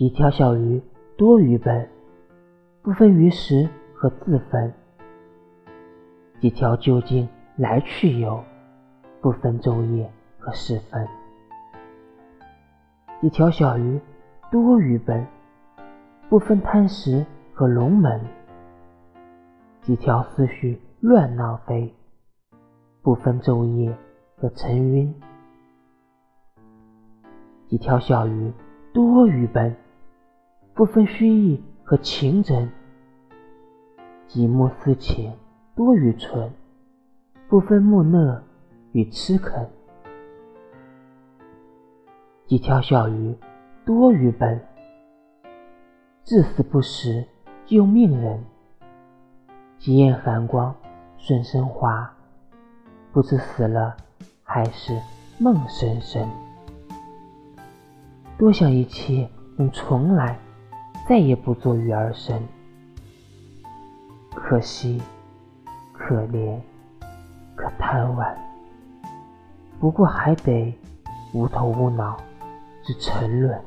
几条小鱼多鱼奔，不分鱼食和自分；几条究竟来去游，不分昼夜和时分。几条小鱼多鱼奔，不分贪食和龙门；几条思绪乱闹飞，不分昼夜和晨晕。几条小鱼多鱼奔。不分虚意和情真，几目思情多愚蠢；不分木讷与痴恳。几条小鱼多愚笨，至死不食救命人。几眼寒光瞬生华，不知死了还是梦深深。多想一切能重来。再也不做鱼儿身，可惜，可怜，可贪玩。不过还得无头无脑之沉沦。